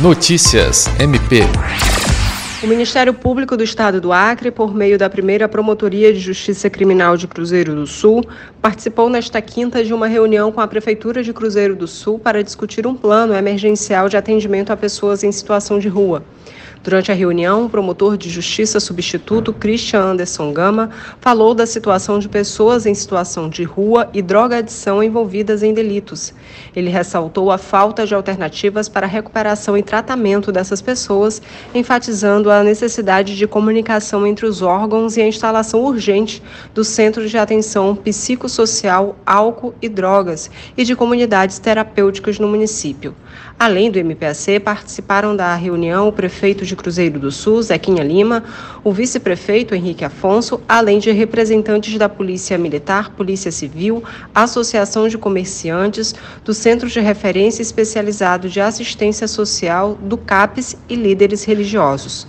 Notícias MP. O Ministério Público do Estado do Acre, por meio da primeira Promotoria de Justiça Criminal de Cruzeiro do Sul, participou nesta quinta de uma reunião com a Prefeitura de Cruzeiro do Sul para discutir um plano emergencial de atendimento a pessoas em situação de rua. Durante a reunião, o promotor de justiça substituto Christian Anderson Gama falou da situação de pessoas em situação de rua e drogadição envolvidas em delitos. Ele ressaltou a falta de alternativas para recuperação e tratamento dessas pessoas, enfatizando a necessidade de comunicação entre os órgãos e a instalação urgente do Centro de Atenção Psicossocial, Álcool e Drogas e de comunidades terapêuticas no município. Além do MPAC, participaram da reunião o prefeito de Cruzeiro do Sul, Zequinha Lima, o vice-prefeito Henrique Afonso, além de representantes da Polícia Militar, Polícia Civil, Associação de Comerciantes, do Centro de Referência Especializado de Assistência Social, do CAPES e líderes religiosos.